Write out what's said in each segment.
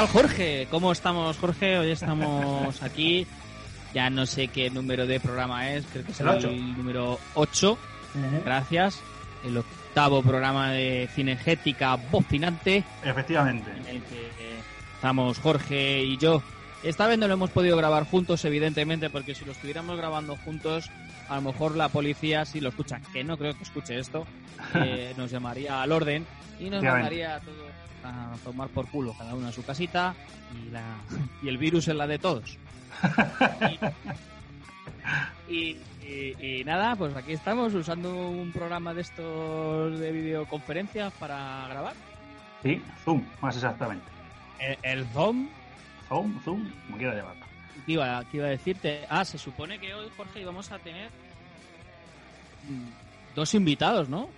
tal, Jorge? ¿Cómo estamos, Jorge? Hoy estamos aquí. Ya no sé qué número de programa es, creo que es El el, número 8. Gracias. El octavo programa de Cinegética Bocinante, Efectivamente. en el que estamos Jorge y yo. Esta vez no lo hemos podido grabar juntos, evidentemente, porque si lo estuviéramos grabando juntos, a lo mejor la policía, si lo escucha, que no creo que escuche esto, eh, nos llamaría al orden y nos mandaría a todos a tomar por culo, cada uno a su casita y, la, y el virus es la de todos. Y, y- y nada, pues aquí estamos usando un programa de estos de videoconferencias para grabar. Sí, Zoom, más exactamente. El, el Zoom, Zoom, Zoom, como quiera llamarlo. ¿qué iba, qué iba a decirte? Ah, se supone que hoy, Jorge, íbamos a tener mm, dos invitados, ¿no?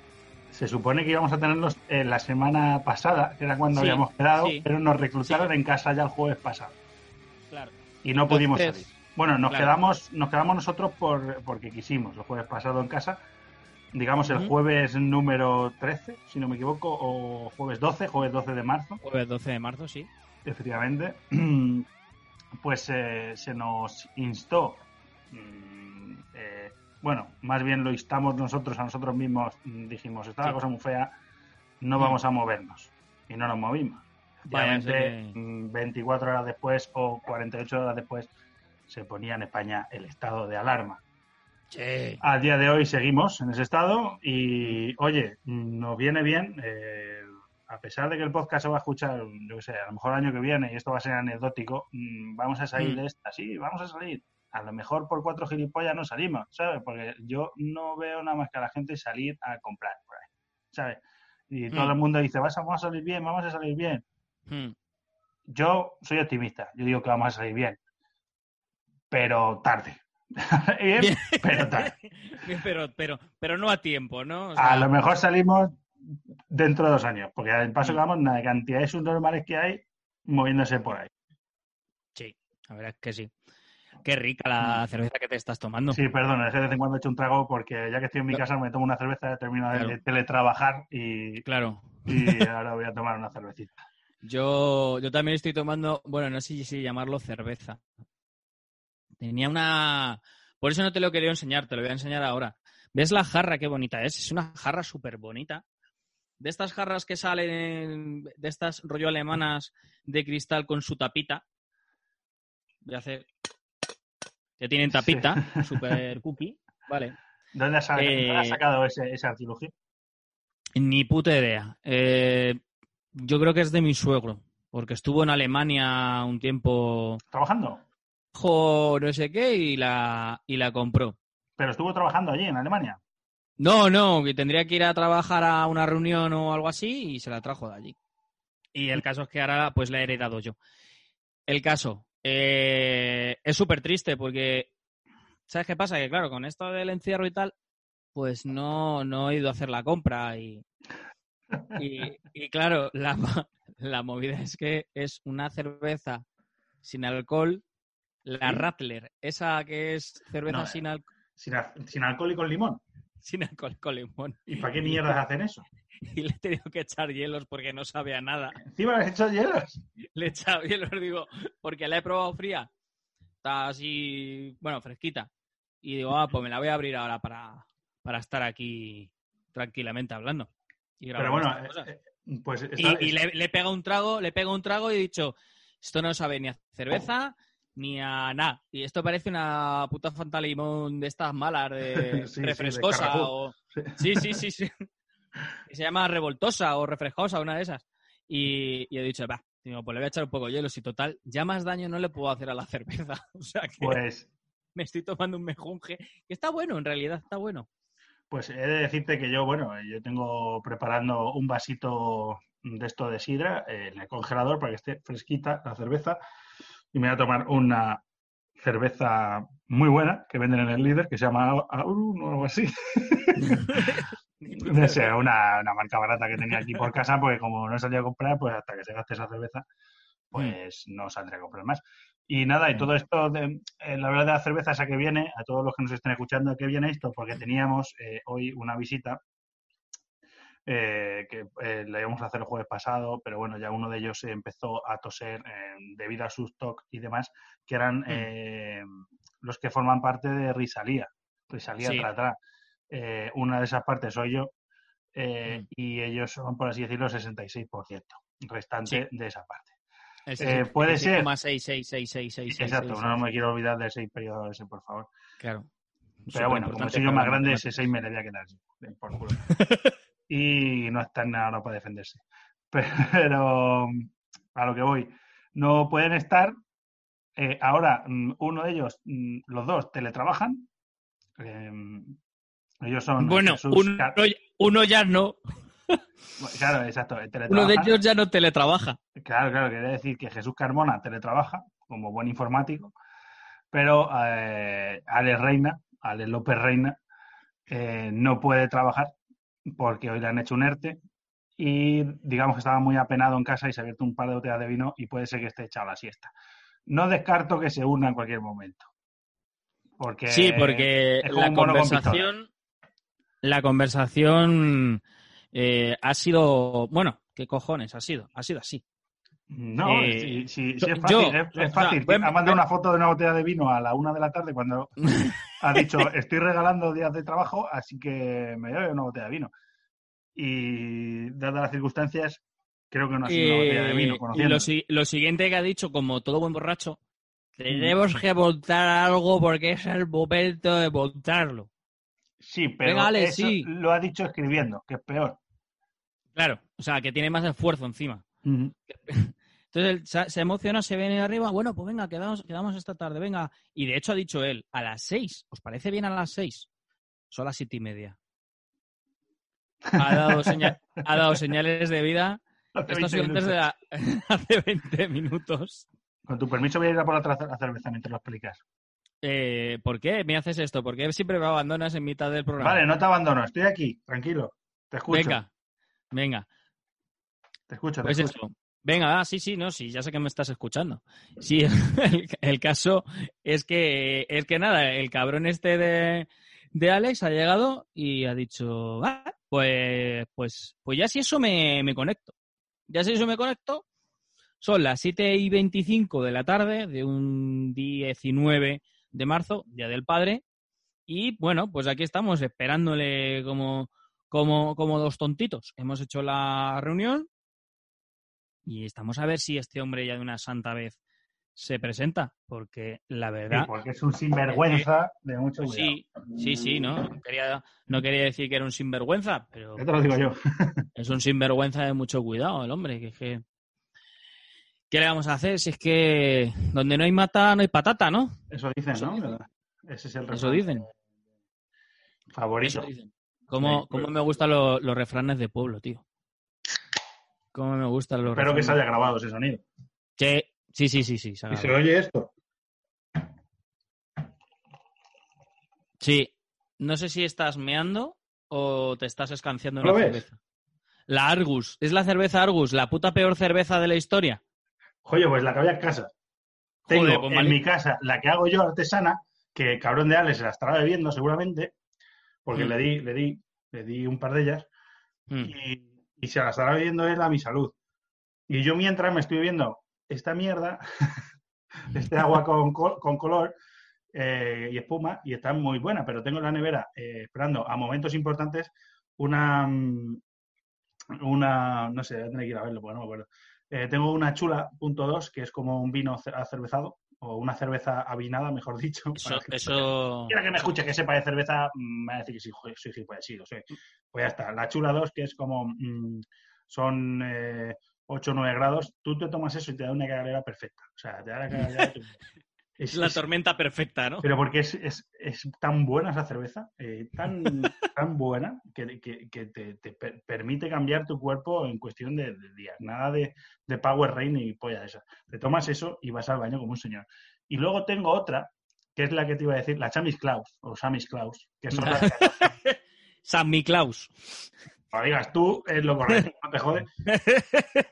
Se supone que íbamos a tenerlos eh, la semana pasada, que era cuando Sí, habíamos quedado, sí. pero nos reclutaron en casa ya el jueves pasado Claro. y no pudimos Entonces, salir. Bueno, nos claro. quedamos nos quedamos nosotros por porque quisimos el jueves pasado en casa. Digamos el jueves número 13, si no me equivoco, o jueves 12, jueves 12 de marzo. Jueves 12 de marzo, sí. efectivamente, pues eh, se nos instó, mm, bueno, más bien lo instamos nosotros a nosotros mismos, mm, dijimos, está la Sí. cosa muy fea, no vamos a movernos. Y no nos movimos. Sí que- mm, 24 horas después o 48 horas después se ponía en España el estado de alarma. Sí. Al día de hoy seguimos en ese estado y, oye, nos viene bien, eh, a pesar de que el podcast se va a escuchar, yo qué sé, a lo mejor el año que viene y esto va a ser anecdótico, mm, vamos a salir de esta, sí, vamos a salir. A lo mejor por cuatro gilipollas no salimos, ¿sabes? Porque yo no veo nada más que a la gente salir a comprar por ahí, ¿sabes? Y todo Mm. el mundo dice, "Vas a- vamos a salir bien, vamos a salir bien. Hmm. Yo soy optimista, yo digo que vamos a salir bien, pero tarde. Bien, pero tarde. Bien, pero, pero, pero no a tiempo, ¿no? O A lo mejor salimos dentro de dos años, porque al paso Mm. que vamos, la cantidad de subnormales que hay moviéndose por ahí. Sí, la verdad es que sí. Qué rica la cerveza que te estás tomando. Mm. Sí, perdón, es que de vez en cuando he hecho un trago porque ya que estoy en mi Claro. casa me tomo una cerveza, termino de Claro. teletrabajar y, Claro. y ahora voy a tomar una cervecita. Yo, yo también estoy tomando, bueno, no sé si llamarlo cerveza. Tenía una... Por eso no te lo quería enseñar, te lo voy a enseñar ahora. ¿Ves la jarra? Qué bonita es. Es una jarra súper bonita. De estas jarras que salen, de estas rollo alemanas de cristal con su tapita. Voy a hacer... Que tienen tapita, súper cookie. Vale. ¿Dónde has, sacado- Eh, dónde has sacado ese, ese artilugio? Ni puta idea. Eh, yo creo que es de mi suegro, porque estuvo en Alemania un tiempo, ¿Trabajando? jo, no sé qué, y la, y la compró. Pero estuvo trabajando allí, en Alemania. No, no, que tendría que ir a trabajar a una reunión o algo así y se la trajo de allí. Y el caso es que ahora pues la he heredado yo. El caso eh, es súper triste porque, ¿sabes qué pasa? Que claro, con esto del encierro y tal, pues no, no he ido a hacer la compra y, y, y claro, la, la movida es que es una cerveza sin alcohol, la ¿Sí? Rattler, esa que es cerveza No, sin, al- Sin, sin alcohol y con limón. Sin alcohol con limón. ¿Y para qué mierdas hacen eso? y le he tenido que echar hielos porque no sabe a nada. Encima le has hecho hielos. Le he echado hielos, digo, porque la he probado fría. Está así, bueno, fresquita. Y digo, ah, pues me la voy a abrir ahora para, para estar aquí tranquilamente hablando. Y Pero bueno, eh, eh, pues y, está- y le, le he pegado un trago, le he pegado un trago y he dicho, esto no sabe ni a cerveza ni a nada. Y esto parece una puta fanta limón de estas malas, de Sí, sí, de refrescosa Carrefour. o... Sí, sí, sí, sí. Se llama revoltosa o refrescosa, una de esas. Y, y he dicho, va, digo, pues le voy a echar un poco de hielo. Si total, ya más daño no le puedo hacer a la cerveza. O sea que pues me estoy tomando un mejunje. Que está bueno, en realidad, está bueno. Pues he de decirte que yo, bueno, yo tengo preparando un vasito de esto de sidra eh, en el congelador para que esté fresquita la cerveza y me voy a tomar una cerveza muy buena que venden en el líder que se llama Aurum o algo así. No sé, una, una marca barata que tenía aquí por casa porque como no salía a comprar, pues hasta que se gaste esa cerveza, pues no saldré a comprar más. Y nada, y todo esto, de, eh, la verdad de la cerveza esa que viene, a todos los que nos estén escuchando, que viene esto, porque teníamos eh, hoy una visita eh, que eh, la íbamos a hacer el jueves pasado, pero bueno, ya uno de ellos empezó a toser eh, debido a sus TOC y demás, que eran Mm. eh, los que forman parte de Risalía, Risalía Sí. Tratra. Eh, una de esas partes soy yo Mm. y ellos son, por así decirlo, 66% restante de esa parte. Eh, puede ser. 6,6666666. Exacto, no me quiero olvidar del 6 periodo ese, por favor. Claro. Pero bueno, como soy yo más grande, ese 6 me le voy a quedar por culo. y no está en nada ahora para defenderse. Pero a lo que voy, no pueden estar. eh, ahora, mm, uno de ellos, mm, los dos, teletrabajan. Eh, ellos son. Bueno, Jesús uno, Car- uno ya no. Claro, exacto. Uno de ellos ya no teletrabaja. Claro, claro, quería decir que Jesús Carmona teletrabaja como buen informático, pero eh, Ale Reina, Ale López Reina, eh, no puede trabajar porque hoy le han hecho un ERTE y digamos que estaba muy apenado en casa y se ha abierto un par de botellas de vino y puede ser que esté echado a la siesta. No descarto que se una en cualquier momento. Porque Sí, porque la con conversación, la conversación eh, ha sido, bueno, ¿qué cojones ha sido? Ha sido así. No, Eh, sí, sí, sí yo- es fácil. yo, es, es o sea, fácil. ha mandado una foto de una botella de vino a la una de la tarde cuando ha dicho estoy regalando días de trabajo, así que me doy una botella de vino. Y dadas las circunstancias, creo que no ha sido una botella de vino. Eh, Conociendo. lo, si- lo siguiente que ha dicho, como todo buen borracho, tenemos que montar algo porque es el momento de montarlo. Sí, pero Venga, Ale, eso sí. lo ha dicho escribiendo, que es peor. Claro, o sea, que tiene más esfuerzo encima. Entonces él se, emociona, se viene arriba, bueno, pues venga, quedamos, quedamos esta tarde, venga. Y de hecho ha dicho él, a las seis, ¿os parece bien a las seis? Son las siete y media. Ha dado, seña- ha dado señales de vida. Hace Esto ha 20 sido antes de minutos. la... hace 20 minutos. Con tu permiso voy a ir a por otra cer- cerveza mientras lo explicas. Eh, ¿Por qué me haces esto? ¿Por qué siempre me abandonas en mitad del programa? Vale, no te abandono, estoy aquí, tranquilo. Te escucho. venga, venga. Te escucho, te Pues escucho. eso. Venga, sí, sí, no, sí, ya sé que me estás escuchando. Sí, el, el caso es que, es que nada, el cabrón este de, de Alex ha llegado y ha dicho, ah, pues, pues, pues ya si eso me, me conecto. Ya si eso me conecto, son las 7 y 25 de la tarde de un 19 de marzo, Día del Padre, y bueno, pues aquí estamos esperándole como, como, como dos tontitos. Hemos hecho la reunión y estamos a ver si este hombre ya de una santa vez se presenta, porque la Sí, verdad... porque es un sinvergüenza de mucho cuidado. Sí, sí, sí, ¿no? No quería, no quería decir que era un sinvergüenza, pero Ya te lo digo yo. es un sinvergüenza de mucho cuidado el hombre, que es que... ¿Qué le vamos a hacer? Si es que donde no hay mata, no hay patata, ¿no? Eso dicen, Eso ¿no? dicen. Ese es el Eso refrán dicen. favorito. Eso dicen. ¿Cómo, Sí, cómo pero- me gustan los refranes de pueblo, tío? ¿Cómo me gustan los Espero que se haya grabado ese sonido. Sí, sí, sí, sí, sí. se Y se oye esto. Sí. No sé si estás meando o te estás escanciando ¿Lo una cerveza. La Argus. Es la cerveza Argus, la puta peor cerveza de la historia. Oye, pues la que había en casa. Tengo Joder, pues en mi casa la que hago yo artesana, que cabrón de Alex se la estará bebiendo seguramente, porque Mm. le di, le di, le di un par de ellas, Mm. y, y se la estará bebiendo él a mi salud. Y yo mientras me estoy bebiendo esta mierda, este agua con, con color eh, y espuma, y está muy buena, pero tengo en la nevera eh, esperando a momentos importantes una, mm, una, no sé, voy que ir a verlo porque no me acuerdo. Eh, tengo una chula punto dos, que es como un vino ce- acervezado, o una cerveza avinada, mejor dicho. Eso, para que- eso... Quiera que me escuche que sepa de cerveza, mm, me va a decir que sí, joder, soy gilipollas, sí, lo sé. Pues ya está. La chula 2, que es como. mm, son eh, 8 o 9 grados. Tú te tomas eso y te da una cagalera perfecta. O sea, te da la cagalera. es, la es- tormenta perfecta, ¿no? pero porque es, es, es tan buena esa cerveza, eh, tan, tan buena, que, que- que te, te per- permite cambiar tu cuerpo en cuestión de, de días. Nada de, de Power Rain y polla de esa. Te tomas eso y vas al baño como un señor. Y luego tengo otra, que es la que te iba a decir, la Chamis Klaus, o Samis Klaus, que es otra que San Miklaus. lo digas tú, es lo correcto, no te jode.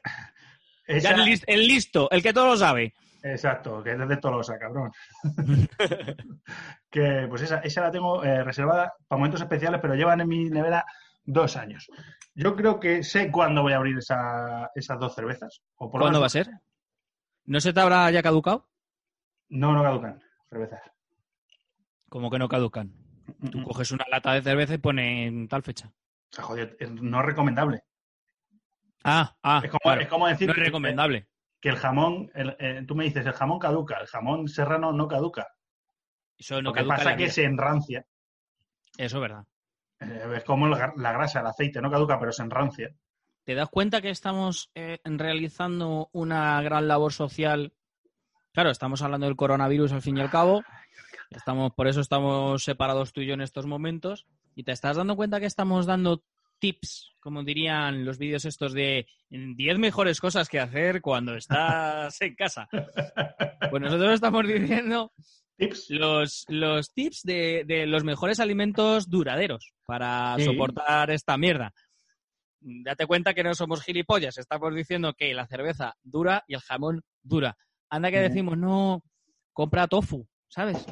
Ya el, el listo, el que todo lo sabe. Exacto, que es de Tolosa, cabrón. que pues esa, esa la tengo eh, reservada para momentos especiales, pero llevan en mi nevera dos años. Yo creo que sé cuándo voy a abrir esa- esas dos cervezas. O por ¿Cuándo va a ser? ¿No se te habrá ya caducado? No, no caducan cervezas. Como que no caducan. Tú Mm, coges una lata de cerveza y pone en tal fecha. Ah, Joder, no es recomendable. Ah, ah, Es como, claro. es como decir no es recomendable. Que el jamón, el- eh, tú me dices, el jamón caduca, el jamón serrano no caduca. Eso no Lo que caduca pasa la que vida. se enrancia. Eso es verdad. Eh, es como la, la grasa, el aceite, no caduca, pero se enrancia. ¿Te das cuenta que estamos eh, realizando una gran labor social? Claro, estamos hablando del coronavirus al fin y al cabo. Estamos, por eso estamos separados tú y yo en estos momentos. Y te estás dando cuenta que estamos dando tips, como dirían los vídeos estos de 10 mejores cosas que hacer cuando estás en casa. Pues nosotros estamos diciendo Tips. los, los tips de, de los mejores alimentos duraderos para Sí. soportar esta mierda. Date cuenta que no somos gilipollas, estamos diciendo que la cerveza dura y el jamón dura. Anda que decimos, no, compra tofu, ¿sabes?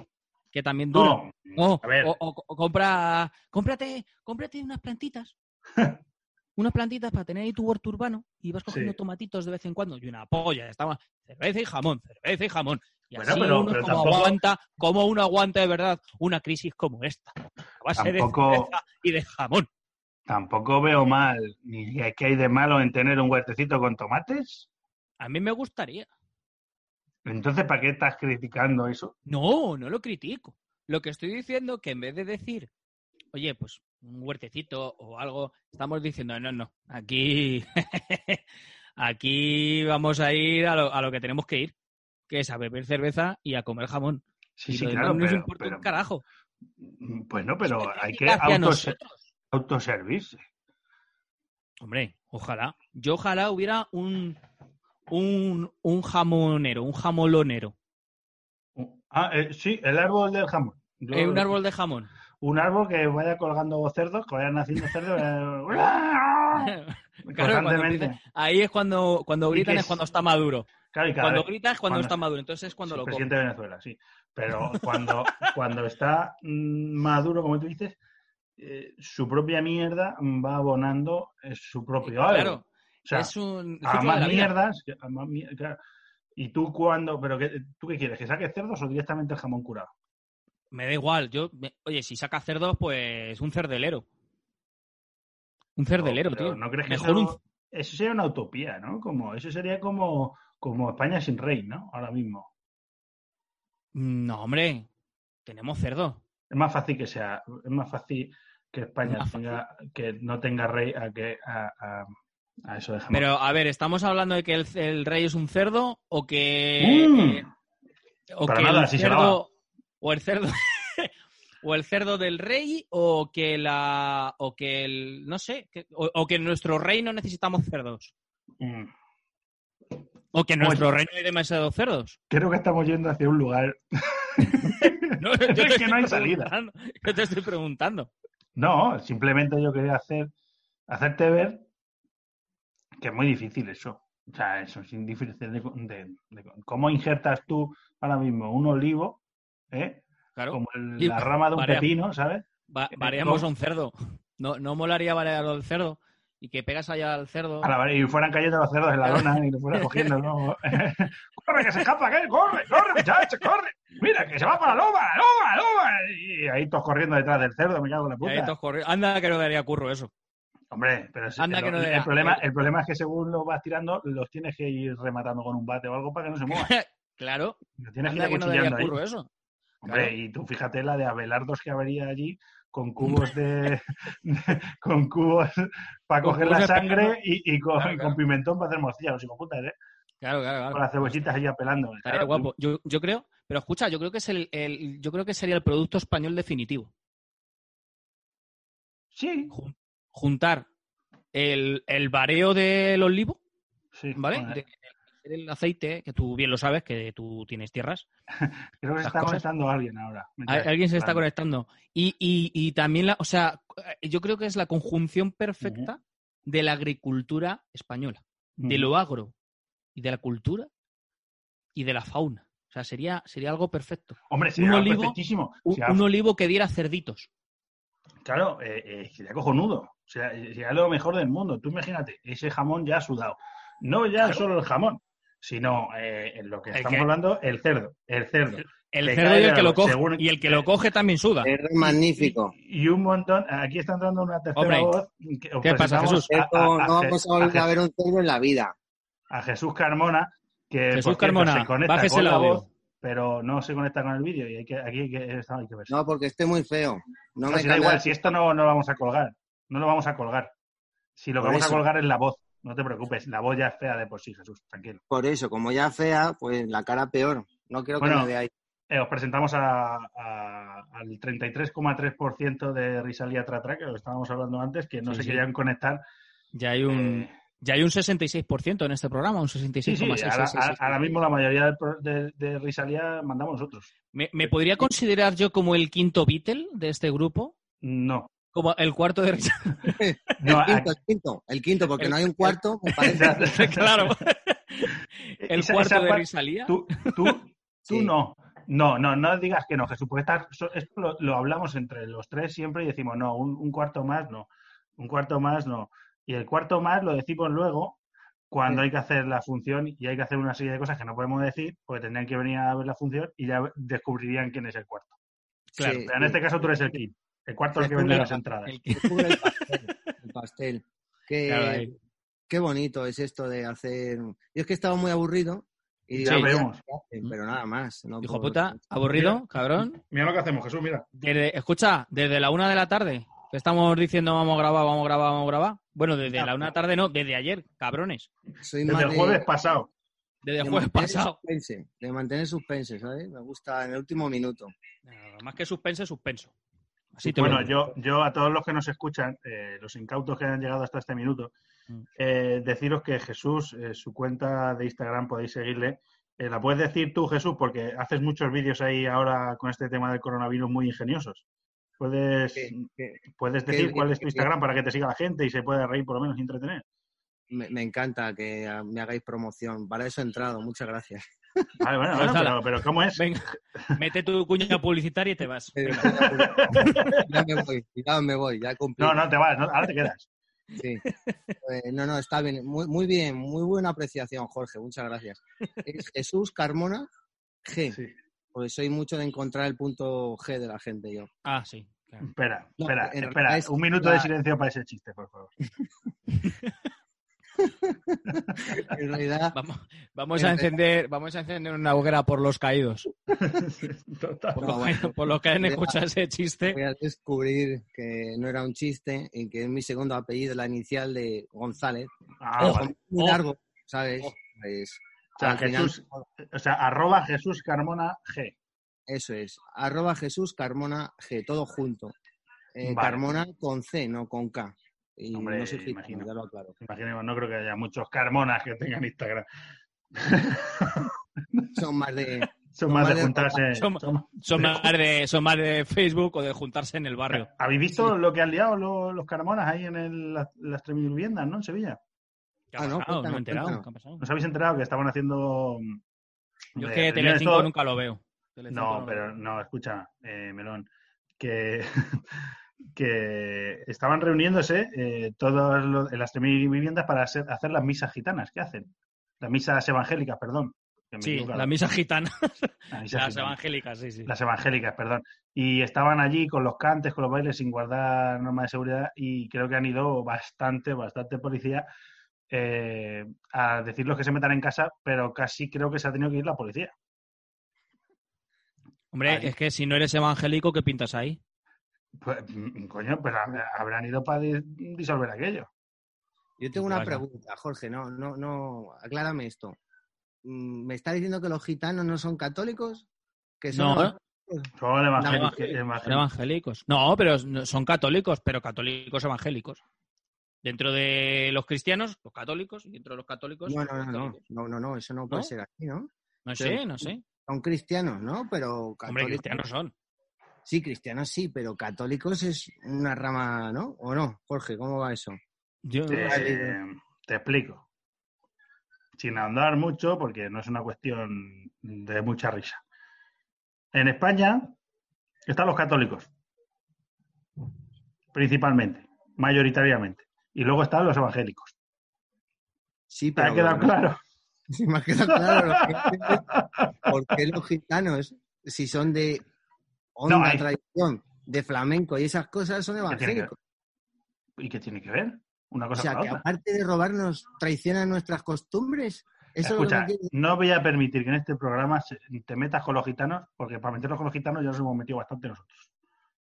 Que también dura. No, No, a ver. o, o- o compra, cómprate, cómprate unas plantitas. unas plantitas para tener ahí tu huerto urbano y vas cogiendo Sí. tomatitos de vez en cuando y una polla. Estaba cerveza y jamón, cerveza y jamón. Y Bueno, así pero- uno pero como tampoco- aguanta, como uno aguanta de verdad una crisis como esta. A base Tampoco- de cerveza y de jamón. Tampoco veo mal, ni que hay de malo en tener un huertecito con tomates. A mí me gustaría. Entonces, ¿para qué estás criticando eso? No, no lo critico. Lo que estoy diciendo que en vez de decir, oye, pues un huertecito o algo, estamos diciendo, no, no, aquí, aquí vamos a ir a lo, a lo que tenemos que ir, que es a beber cerveza y a comer jamón. Sí, y sí, claro, no nos pero, importa pero- un carajo. bueno, pero hay que autoservirse. Hombre, ojalá. Yo ojalá hubiera un, un, un jamonero, un jamolonero. Ah, eh, sí, el árbol del jamón. Yo- Eh, un árbol de jamón. Un árbol que vaya colgando cerdos, que vayan naciendo cerdos. eh, Claro, cuando constantemente. empieza- ahí es cuando, cuando gritan es es- cuando está maduro. Claro, Cuando vez- gritas es cuando, cuando- está maduro. Entonces es cuando sí, lo presidente de Venezuela, sí. Pero cuando, cuando está mm, maduro, como tú dices, eh, su propia mierda va abonando eh, su propio árbol. Claro, O sea, es un a más mierdas, que- a más mier- claro. Y tú cuando, pero qué, ¿tú qué quieres? ¿Que saques cerdos o directamente el jamón curado? Me da igual. Yo, me- oye, si saca cerdos, pues un cerdelero. Un cerdelero, Pero tío. ¿No crees que Mejor eso, un... eso sería una utopía, ¿no? Como, eso sería como, como España sin rey, ¿no? Ahora mismo. No, hombre. Tenemos cerdo. Es más fácil que sea, es más fácil que España tenga, que no tenga rey a que a, a- a eso de jamón. Pero, a ver, ¿estamos hablando de que el, el rey es un cerdo o que... Mm. o Para que nada, el así se cerdo... O el cerdo... o el cerdo del rey o que la... o que el... no sé. que- o, o que en nuestro reino necesitamos cerdos. Mm. O que en nuestro reino hay demasiados cerdos. Creo que estamos yendo hacia un lugar. No, yo Es que no hay salida. Yo te estoy preguntando. No, simplemente yo quería hacer, hacerte ver que es muy difícil eso. O sea, eso es difícil de, de- de- cómo injertas tú ahora mismo un olivo, ¿eh? Claro. Como el- la rama de un varia- pepino, ¿sabes? Va- variamos a un cerdo. No, no molaría variar al cerdo y que pegas allá al cerdo. A la- y fueran cayendo los cerdos en la lona y lo fueran cogiendo, ¿no? ¡Corre, que se escapa, que corre, corre, muchacho, corre! ¡Mira, que se va para la loma, la loma, la loma! Y ahí todos corriendo detrás del cerdo, me cago en la Y puta. ahí todos corri- Anda que no daría curro eso. Hombre, pero si- Anda el, que no el era- problema, el- problema es que según los vas tirando, los tienes que ir rematando con un bate o algo para que no se muevan. claro. Los tienes que ir que no daría acuchillando ahí. curro eso. Hombre, claro. y tú fíjate la de abelardos que habría allí con cubos de, con cubos para Con coger la sangre y, y con, Claro, pimentón para hacer morcillas, los hijos putas, ¿eh? Claro, claro, claro. Con las cebollitas ahí apelando. Estaría guapo. Yo, yo creo, pero escucha, yo creo que es el, el- yo creo que sería el producto español definitivo. Sí, Jun- Juntar el, el vareo del olivo, sí. ¿vale? Bueno, De- el aceite, que tú bien lo sabes, que tú tienes tierras. creo que se está cosas. conectando alguien ahora. Alguien se está conectando. Y, y- y también, la, o sea, yo creo que es la conjunción perfecta de la agricultura española, de lo agro y de la cultura y de la fauna. O sea, sería, sería algo perfecto. Hombre, sería olivo- perfectísimo. Un, Si un olivo que diera cerditos. Claro, eh, eh, sería cojonudo. O sea, eh, sería lo mejor del mundo. Tú imagínate, ese jamón ya sudado. No ya Claro. solo el jamón, sino eh, en lo que estamos que- hablando, el cerdo. El cerdo. El cerdo y el que lo coge. según- Y el que lo coge también suda. Es magnífico. Y, y un montón. Aquí está entrando una tercera Hombre, voz. que ¿qué pasa, Jesús? A, Esto a- a no vamos a volver a a ver un cerdo en la vida. a Jesús Carmona, que Jesús cierto, Carmona, se conecta bájese con la voz, pero no se conecta con el vídeo y hay que, aquí hay que, esto hay que ver. No, porque esté muy feo. No, No, me si da igual, si esto no, no lo vamos a colgar, no lo vamos a colgar. Si lo que Por vamos a colgar es la voz, no te preocupes, la voz ya es fea de por sí, Jesús, tranquilo. Por eso, como ya fea, pues la cara peor. No quiero Bueno. que me veáis. Eh, os presentamos a, a- al 33,3% de Risalia Tratra, que lo estábamos hablando antes, que no Sí, se sí. querían conectar. Ya hay un, Eh, ya hay un 66% en este programa, un sí, 66,6. sí, ahora, ahora- ahora mismo la mayoría de, de Risalia mandamos nosotros. ¿Me, me podría considerar yo como el quinto Beatle de este grupo? No. Como el cuarto de Richard. No, el quinto, el quinto, el quinto, porque El- no hay un cuarto, claro. El Esa- cuarto esa de Risalía. Tú, tú, tú Sí. no. No, no, no digas que no, Jesús, porque so- esto lo, lo hablamos entre los tres siempre y decimos, no, un, un cuarto más no, un cuarto más no. Y el cuarto más lo decimos luego cuando Sí. hay que hacer la función y hay que hacer una serie de cosas que no podemos decir porque tendrían que venir a ver la función y ya descubrirían quién es el cuarto. Claro, Sí, Pero en este caso tú eres el king. El cuarto es el que vende la- las entradas. El que- Descubre el pastel. el pastel. Qué, Claro, qué bonito es esto de hacer. Yo es que estaba muy aburrido y a vemos. pero nada más. No Hijo por- puta, aburrido, cabrón. Mira lo que hacemos, Jesús, mira. Desde- escucha, desde la una de la tarde, estamos diciendo vamos a grabar, vamos a grabar, vamos a grabar. Bueno, desde la una tarde no, desde ayer, cabrones. Soy Desde el de- jueves pasado. Desde el de jueves pasado. suspense, de mantener suspense, ¿sabes? Me gusta en el último minuto. Más que suspense, suspenso. Así te Bueno, yo, yo a todos los que nos escuchan, eh, los incautos que han llegado hasta este minuto, Mm. eh, deciros que Jesús, eh, su cuenta de Instagram podéis seguirle. Eh, la puedes decir tú, Jesús, porque haces muchos vídeos ahí ahora con este tema del coronavirus muy ingeniosos. Puedes, puedes decir cuál es tu qué Instagram para que te siga la gente y se pueda reír por lo menos y entretener. Me, me encanta que ah, me hagáis promoción. Para eso he entrado. Muchas gracias. Vale, bueno, Pues bueno, pero, pero ¿cómo es? Venga, mete tu cuña publicitaria y te vas. Venga. ya me voy, ya me voy, ya cumplí. No, no te vas, no, ahora te quedas. Sí. Eh, no, no, está bien. Muy, muy bien, muy buena apreciación, Jorge. Muchas gracias. Es Jesús Carmona G. Sí. Porque soy mucho de encontrar el punto G de la gente yo. Ah, sí. claro. Espera, No, espera, espera. es Un minuto la- de silencio para ese chiste, por favor. En realidad, Vamos, vamos a encender, vamos a encender una hoguera por los caídos. Total. Por, los, bueno. por los que han escuchado ese chiste. voy a descubrir que no era un chiste y que es mi segundo apellido, la inicial de González. Ah, Ojo. vale. Muy Oh. largo, ¿sabes? Oh. Pues, O sea, final- Jesús, o sea, arroba Jesús Carmona G. Eso es. Arroba Jesús Carmona G, todo junto. Eh, Vale. Carmona con C, no con K. Y Hombre, no soy gitano, imagino. ya lo aclaro. Imaginemos, no creo que haya muchos Carmonas que tengan Instagram. Son más de. Son más de juntarse. son- son- Son más, de, son más de Facebook o de juntarse en el barrio. ¿Habéis visto lo que han liado los, los Carmonas ahí en el- las, las tres mil viviendas, ¿no? En Sevilla. ¿Qué ha Ah, no, pasado? No, me he enterado. ¿Qué ha pasado? ¿Os habéis enterado que estaban haciendo... Yo es que Telecinco todo- nunca lo veo. Telecinco No, pero no, escucha, eh, Melón, que, que estaban reuniéndose eh, todas en las 3.000 viviendas para hacer, hacer las misas gitanas. ¿Qué hacen? Las misas evangélicas, perdón. que me he Sí, equivocado. la misa gitana. Las misas Las gitanas. evangélicas, sí, sí. Las evangélicas, perdón. Y estaban allí con los cantes, con los bailes, sin guardar normas de seguridad y creo que han ido bastante, bastante policía eh, a decirles que se metan en casa, pero casi creo que se ha tenido que ir la policía. Hombre, Ahí. es que si no eres evangélico, ¿qué pintas ahí? Pues, mm, coño, pero hab- habrán ido para di- disolver aquello. Yo tengo una pregunta, Jorge, no, no, no, aclárame esto. Mm, ¿Me está diciendo que los gitanos no son católicos? Que son No, los- Son evangélicos. No, pero son católicos, pero católicos evangélicos. Dentro de los cristianos, los católicos, y dentro de los católicos, No, no, no, no, católicos. no, no, no, eso no puede ¿No? ser así, ¿no? No sé, no sé. Son cristianos, ¿no? Pero católicos. Hombre, cristianos son. Sí, cristianos sí, pero católicos es una rama, ¿no? ¿O no? Jorge, ¿cómo va eso? Yo, Te, te explico. Sin ahondar mucho, porque no es una cuestión de mucha risa. En España están los católicos. principalmente, mayoritariamente. Y luego están los evangélicos. Sí, ¿Te pero ha quedado claro? Sí, me ha quedado claro. ¿Por qué los gitanos, si son de honda No, hay- tradición, de flamenco y esas cosas, son evangélicos? ¿Y qué tiene que ver? Una O cosa sea, con que otra. aparte de robarnos, traicionan nuestras costumbres. Eso es Escucha, que no voy a permitir que en este programa te metas con los gitanos, porque para meternos con los gitanos ya nos hemos metido bastante nosotros.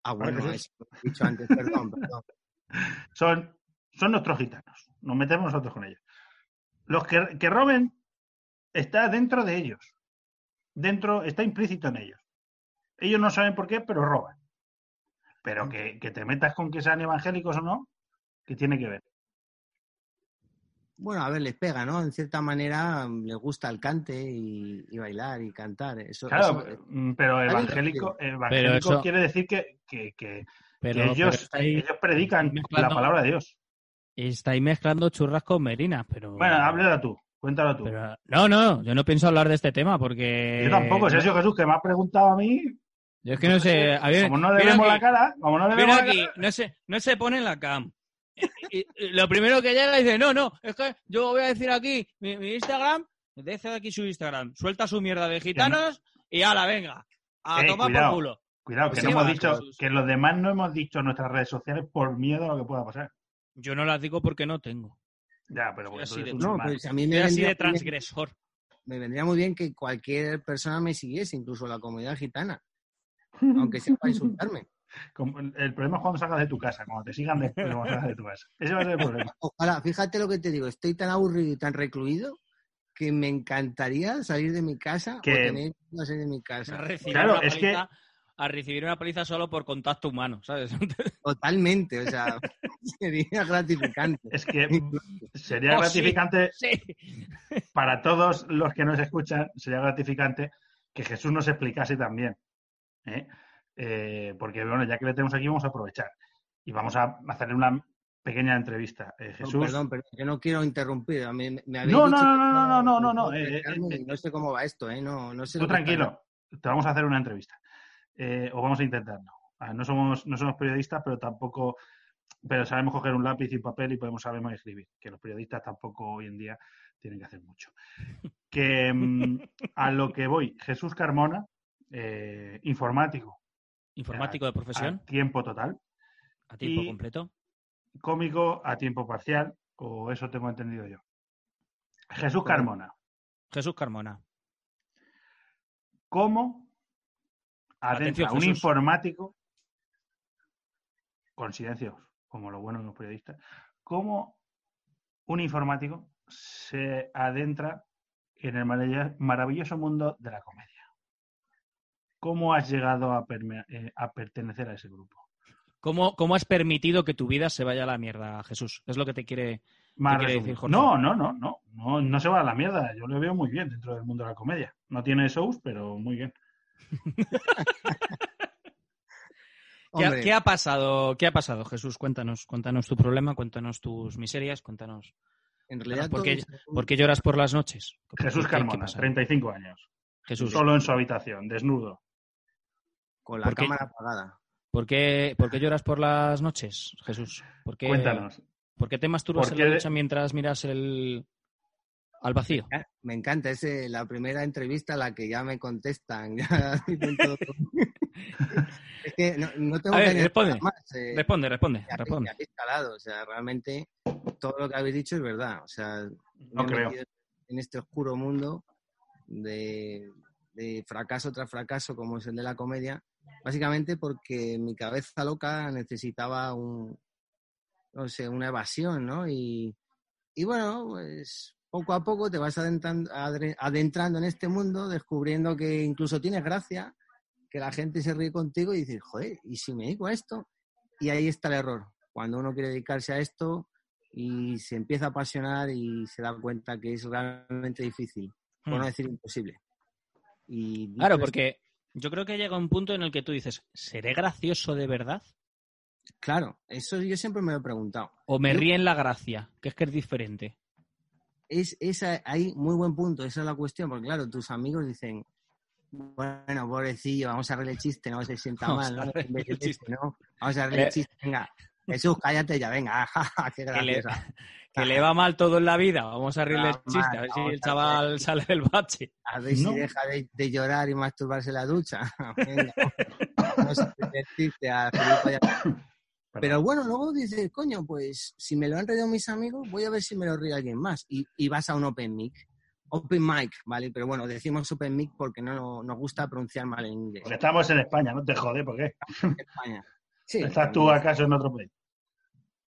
Ah, bueno, eso lo he dicho antes, perdón, perdón. Son, son nuestros gitanos. Nos metemos nosotros con ellos. Los que, que roben está dentro de ellos. Dentro, está implícito en ellos. Ellos no saben por qué, pero roban. Pero que, que te metas con que sean evangélicos o no, ¿qué tiene que ver? Bueno, a ver, les pega, ¿no? En cierta manera mm, les gusta el cante y, y bailar y cantar. Eso, Claro, eso- mm, pero bien, evangélico, evangélico eso- quiere decir que, que- que- Pero, que ellos, pero ellos predican mezclando- la palabra de Dios. estáis mezclando churras con merinas, pero... Bueno, háblala tú, cuéntalo tú. pero- no, no, yo no pienso hablar de este tema porque... Yo tampoco, si ha sido Jesús que me ha preguntado a mí, Yo es que no sé... a ver, como no le vemos aquí, la cara, como no le la cara, no se, no se pone en la cam. Y- y- y lo primero que llega dice, no, no, es que yo voy a decir aquí mi, mi Instagram, dice aquí su Instagram, suelta su mierda de gitanos y ala, venga, a Eh, tomar cuidado. por culo. Cuidado, que Pues no hemos dicho, Jesús. que los demás no hemos dicho nuestras redes sociales por miedo a lo que pueda pasar. Yo no las digo porque no tengo. Ya, pero porque así de no, pues a mí Soy me así de transgresor. me vendría muy bien que cualquier persona me siguiese, incluso la comunidad gitana, aunque sea para insultarme. Como- El problema es cuando salgas de tu casa, cuando te sigan después cuando salgas de tu casa. Ese va a ser el problema. Ojalá, fíjate lo que te digo, estoy tan aburrido y tan recluido que me encantaría salir de mi casa Que- o tener que salir de mi A casa. recibir, Claro, una es que- paliza, a recibir una paliza solo por contacto humano, ¿sabes? Totalmente, o sea, sería gratificante. Es que sería Oh, sí. gratificante sí. para todos los que nos escuchan, sería gratificante que Jesús nos explicase también. ¿Eh? Eh, porque, bueno, ya que le tenemos aquí, vamos a aprovechar. Y vamos a hacerle una pequeña entrevista. Eh, No, Jesús. perdón, pero yo no quiero interrumpir. A mí me No, dicho no, que no, no, no, no, no, no, que eh, eh, eh, no sé cómo va esto, ¿eh? No, no sé Tú lo que está- tranquilo, te vamos a hacer una entrevista. O vamos a intentarlo. No somos, no somos periodistas, pero tampoco, pero sabemos coger un lápiz y un papel y podemos sabemos escribir. Que los periodistas tampoco hoy en día tienen que hacer mucho. Que mm, a lo que voy, Jesús Carmona, eh, informático, Informático de profesión, a tiempo total, a tiempo y- completo. cómico a tiempo parcial, o eso tengo entendido yo. Jesús Carmona, Jesús Carmona. ¿cómo adentra un Jesús. informático con silencios, como lo bueno de los periodistas, cómo un informático se adentra en el maravilloso mundo de la comedia? ¿Cómo has llegado a, eh, a pertenecer a ese grupo? ¿Cómo, ¿Cómo has permitido que tu vida se vaya a la mierda, Jesús? Es lo que te quiere. Más quiere resumido. decir Jorge? no, no, no, no, no, no se va a la mierda. Yo lo veo muy bien dentro del mundo de la comedia. No tiene shows, pero muy bien. ¿Qué ha, Hombre, qué ha pasado? ¿Qué ha pasado, Jesús? Cuéntanos, cuéntanos tu problema, cuéntanos tus miserias, cuéntanos. en realidad ¿por qué- todo es- ¿Por qué lloras por las noches? ¿Qué- Jesús Carmona, pasa? 35 años. Jesús, Solo en su habitación, desnudo. Con la ¿por qué? cámara apagada. ¿por qué, por qué lloras por las noches, Jesús? ¿Por qué, Cuéntanos. ¿Por qué te masturbas ¿Por en la ducha mientras miras el al vacío? Me encanta, es eh, la primera entrevista a la que ya me contestan. ya dicen todo. es que no, no tengo A ver, que responde. nada más. eh, Responde, responde, ya- responde. ya instalado, o sea, realmente todo lo que habéis dicho es verdad. O sea, me No he creo. metido en este oscuro mundo de, de fracaso tras fracaso, como es el de la comedia, básicamente porque mi cabeza loca necesitaba un, no sé, una evasión, ¿no? Y, y bueno, pues poco a poco te vas adentrando, adentrando en este mundo, descubriendo que incluso tienes gracia, que la gente se ríe contigo y dices, joder, ¿y si me dedico a esto? Y ahí está el error. Cuando uno quiere dedicarse a esto y se empieza a apasionar y se da cuenta que es realmente difícil, por no Hmm. decir imposible. Y Claro, porque yo creo que llega un punto en el que tú dices, ¿seré gracioso de verdad? claro, eso yo siempre me lo he preguntado. ¿O me Yo- ríe en la gracia? Que es que es diferente. es esa ahí muy buen punto, esa es la cuestión, porque claro, tus amigos dicen, bueno, pobrecillo, vamos a arreglar el chiste, no se sienta Vamos mal, ¿no? Vamos a arreglar el Eh, chiste, venga. Jesús, cállate ya, venga. ja, qué Que le, graciosa. que le va mal todo en la vida. Vamos a reírle el Ah, chiste, a ver si el chaval sale del bache. A ver No. si deja de, de llorar y masturbarse en la ducha. Venga, vamos a divertirte a. Pero bueno, luego dices, coño, pues si me lo han reído mis amigos, voy a ver si me lo ríe alguien más. Y, y vas a un open mic. Open mic, ¿vale? Pero bueno, decimos open mic porque no nos gusta pronunciar mal en inglés. Porque estamos en España, no te jode, ¿por qué? En España. Sí, ¿Estás tú acaso en otro país?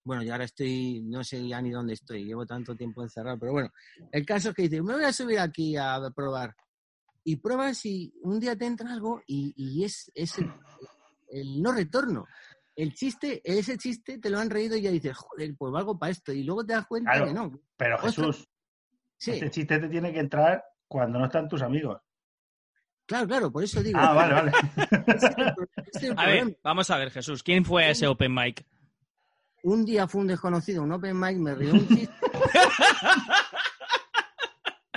Bueno, yo ahora estoy, no sé ya ni dónde estoy, llevo tanto tiempo encerrado, pero bueno, el caso es que dices, me voy a subir aquí a probar. Y pruebas y un día te entra algo y, y es, es el, el no retorno. El chiste, ese chiste te lo han reído y ya dices, joder, pues valgo para esto. Y luego te das cuenta Claro. que no. Pero. Jesús, Sí, este chiste te tiene que entrar cuando no están tus amigos. Claro, claro, por eso digo. Ah, vale, vale. es el es A ver, vamos a ver, Jesús. ¿Quién fue a ese open mic? Un día fue un desconocido, un open mic, me rió un chiste.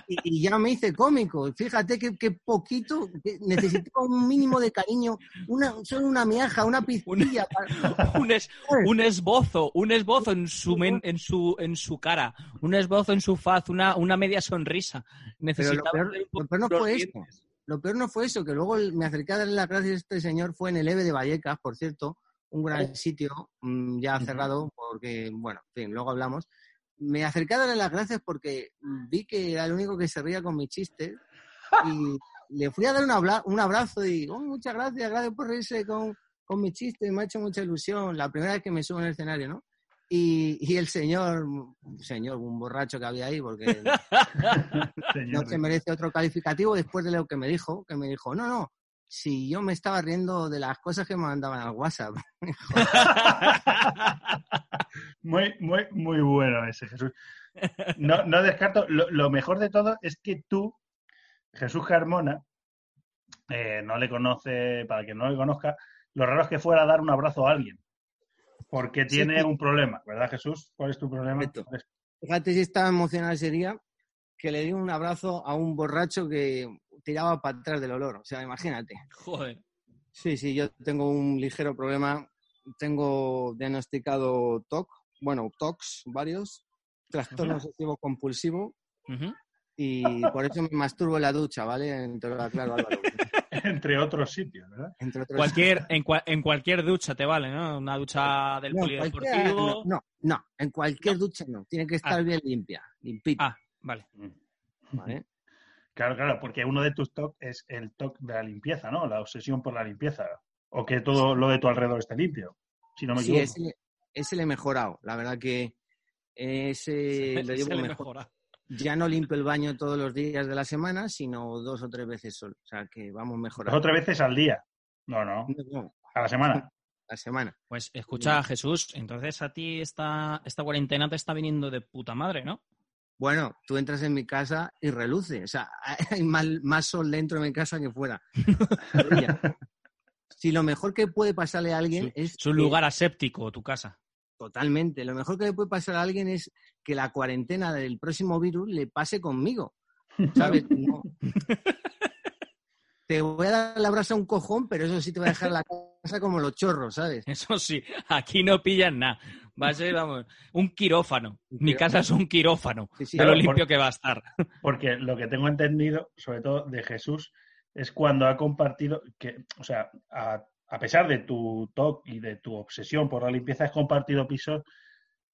y, y ya me hice cómico. Fíjate que, que poquito, que necesitaba un mínimo de cariño, una, solo una miaja, una pizquilla. para- un, es- un esbozo, un esbozo en su, men- en su, en su cara, un esbozo en su faz, una, una media sonrisa. Pero lo Necesitaba peor, lo peor no fue eso. Lo peor no fue eso, que luego me acerqué a darle las gracias a este señor, fue en el EVE de Vallecas, por cierto, un gran sitio, mm, ya cerrado, porque, bueno, en fin, luego hablamos. Me acerqué a darle las gracias porque vi que era el único que se reía con mis chistes y le fui a dar un, abla- un abrazo y, oh, muchas gracias, gracias por reírse con, con mis chistes, me ha hecho mucha ilusión, la primera vez que me subo en el escenario, ¿no? Y, y el señor, señor, un borracho que había ahí, porque no se merece otro calificativo después de lo que me dijo, que me dijo, no, no, si yo me estaba riendo de las cosas que me mandaban al WhatsApp. Muy, muy, muy bueno ese Jesús. No, no descarto. Lo, lo mejor de todo es que tú, Jesús Carmona, eh, no le conoce, para que no le conozca, lo raro es que fuera a dar un abrazo a alguien. Porque tiene sí. un problema, ¿verdad, Jesús? ¿Cuál es tu problema? Correcto. Fíjate si estaba emocionado ese día que le di un abrazo a un borracho que tiraba para atrás del olor. O sea, imagínate. Joder. Sí, sí, yo tengo un ligero problema. Tengo diagnosticado TOC, bueno, TOCs varios, trastorno obsesivo compulsivo y por eso me masturbo en la ducha, ¿vale? Te lo aclaro, Álvaro. Entre otros sitios, ¿verdad? Entre otros Cualquier, en, cua- en cualquier ducha te vale, ¿no? Una ducha del No, polideportivo. no, no, no, en cualquier ducha no. Tiene que estar Ah. bien limpia, limpita. Ah, vale. ¿vale? Claro, claro, porque uno de tus TOC es el TOC de la limpieza, ¿no? La obsesión por la limpieza. O que todo lo de tu alrededor esté limpio, si no me Sí, equivoco. ese, ese le he mejorado. La verdad que ese lo llevo le mejor. mejora. Ya no limpio el baño todos los días de la semana, sino dos o tres veces solo. O sea que vamos Dos mejorando. o tres veces al día. No, no, No, no, a la semana. la semana. Pues escucha, Jesús, entonces a ti esta, esta cuarentena te está viniendo de puta madre, ¿no? Bueno, tú entras en mi casa y reluce. O sea, hay más, más sol dentro de mi casa que fuera. Si lo mejor que puede pasarle a alguien es... Es un lugar aséptico, tu casa. Totalmente. Lo mejor que le puede pasar a alguien es que la cuarentena del próximo virus le pase conmigo. ¿Sabes? No. Te voy a dar la brasa a un cojón, pero eso sí te va a dejar la casa como los chorros, ¿sabes? Eso sí, aquí no pillan nada. Va a ser, vamos, un quirófano. Mi casa es un quirófano. Sí, sí. De lo limpio por- que va a estar. Porque lo que tengo entendido, sobre todo de Jesús, es cuando ha compartido, que, o sea, a, a pesar de tu TOC y de tu obsesión por la limpieza, has compartido pisos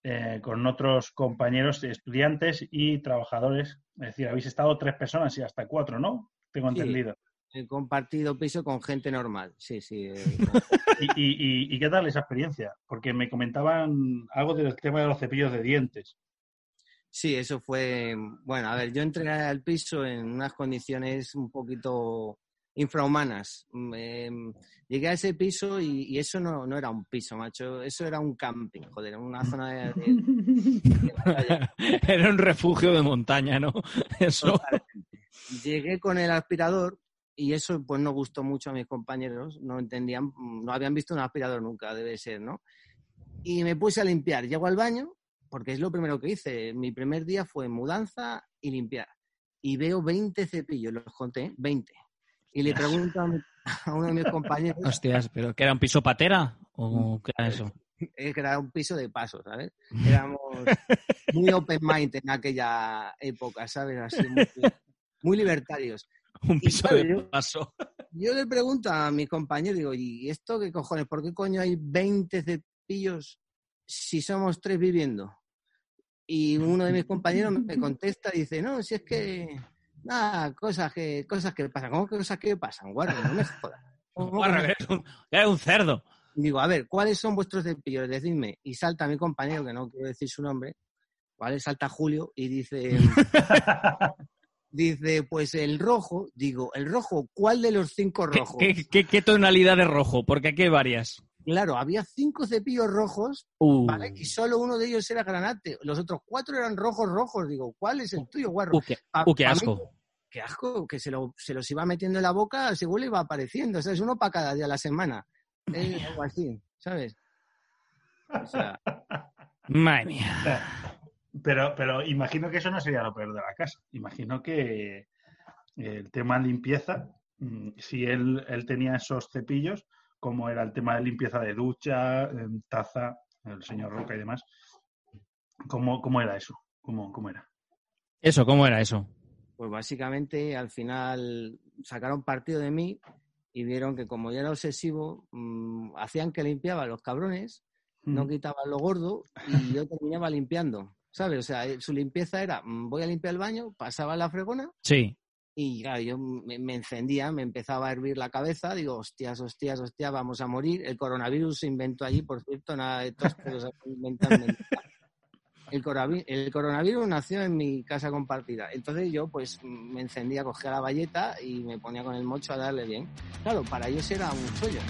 eh, con otros compañeros estudiantes y trabajadores. Es decir, habéis estado tres personas y hasta cuatro, ¿no? Tengo Sí. entendido. He compartido piso con gente normal. Sí, sí. eh, ¿Y, y, y- y qué tal esa experiencia? Porque me comentaban algo del tema de los cepillos de dientes. Sí, eso fue. Bueno, a ver, yo entré al piso en unas condiciones un poquito infrahumanas. Mm, em, llegué a ese piso y, y eso no, no era un piso, macho. Eso era un camping, joder, una zona de. de- Era un refugio de montaña, ¿no? Eso. Llegué con el aspirador y eso pues no gustó mucho a mis compañeros. No entendían, no habían visto un aspirador nunca, debe ser, ¿no? Y me puse a limpiar. Llego al baño, porque es lo primero que hice. Mi primer día fue mudanza y limpiar. Y veo 20 cepillos, los conté, 20. Y le pregunto a, uno de mis compañeros, Hostias, ¿pero que era un piso patera? ¿O qué era eso? Era un piso de paso, ¿sabes? Éramos muy open mind en aquella época, ¿sabes? Así muy, muy libertarios. Un Y piso claro, de yo- paso. Yo le pregunto a mis compañeros, digo, ¿y esto qué cojones? ¿Por qué coño hay 20 cepillos si somos tres viviendo? Y uno de mis compañeros me contesta y dice, no, si es que, nada, cosas que, cosas que pasan. ¿Cómo que cosas que pasan? Guarda, no me jodas. ¿Cómo que eres un, que eres un cerdo. Digo, a ver, ¿cuáles son vuestros cepillos? Decidme. Y salta mi compañero, que no quiero decir su nombre, ¿vale? Salta Julio y dice, dice, pues el rojo, digo, ¿el rojo? ¿Cuál de los cinco ¿Qué, rojos? qué, qué- qué tonalidad de rojo? Porque aquí hay varias. Claro, había cinco cepillos rojos, Uh, ¿vale? Y solo uno de ellos era granate. Los otros cuatro eran rojos, rojos. Digo, ¿cuál es el tuyo, guarro? uh, qué, uh, qué pa' mí, asco. Qué asco, que se, lo- se los iba metiendo en la boca, según le iba apareciendo. O sea, es uno para cada día a la semana. Eh, algo así, ¿sabes? O sea, Madre mía. Pero, pero imagino que eso no sería lo peor de la casa. Imagino que el tema de limpieza, mm, si él, él tenía esos cepillos, como era el tema de limpieza de ducha, taza, el señor Roca y demás, ¿cómo, cómo era eso? ¿Cómo, cómo era? Eso, ¿cómo era eso? Pues básicamente al final sacaron partido de mí y vieron que como yo era obsesivo, mm, hacían que limpiaba los cabrones no quitaban lo gordo y yo terminaba limpiando, ¿sabes? O sea, eh, su limpieza era, mm, voy a limpiar el baño, pasaba la fregona Sí. y claro, yo me, me encendía, me empezaba a hervir la cabeza, digo, hostias, hostias, hostias, vamos a morir. El coronavirus se inventó allí, por cierto, nada de tos, pero se. El, coronavi- el coronavirus nació en mi casa compartida. Entonces yo pues me encendía, cogía la valleta y me ponía con el mocho a darle bien. Claro, para ellos era un chollo.